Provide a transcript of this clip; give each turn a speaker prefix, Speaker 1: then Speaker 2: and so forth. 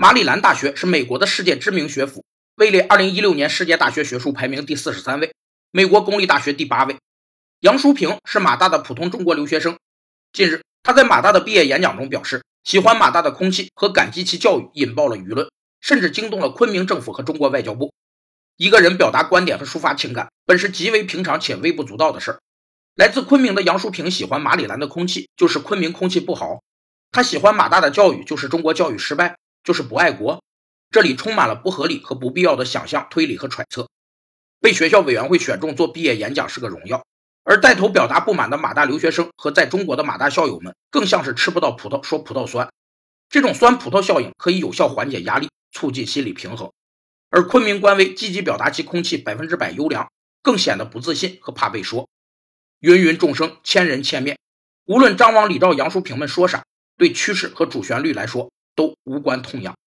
Speaker 1: 马里兰大学是美国的世界知名学府，位列2016年世界大学学术排名第四十三位，美国公立大学第八位。杨淑萍是马大的普通中国留学生。近日，他在马大的毕业演讲中表示，喜欢马大的空气和感激其教育，引爆了舆论，甚至惊动了昆明政府和中国外交部。一个人表达观点和抒发情感，本是极为平常且微不足道的事儿。来自昆明的杨淑萍喜欢马里兰的空气，就是昆明空气不好；他喜欢马大的教育，就是中国教育失败。就是不爱国，这里充满了不合理和不必要的想象、推理和揣测。被学校委员会选中做毕业演讲是个荣耀，而带头表达不满的马大留学生和在中国的马大校友们，更像是吃不到葡萄说葡萄酸。这种酸葡萄效应可以有效缓解压力，促进心理平衡。而昆明官微积极表达其空气百分之百优良，更显得不自信和怕被说。芸芸众生，千人千面，无论张王李赵杨淑平们说啥，对趋势和主旋律来说。都无关痛痒。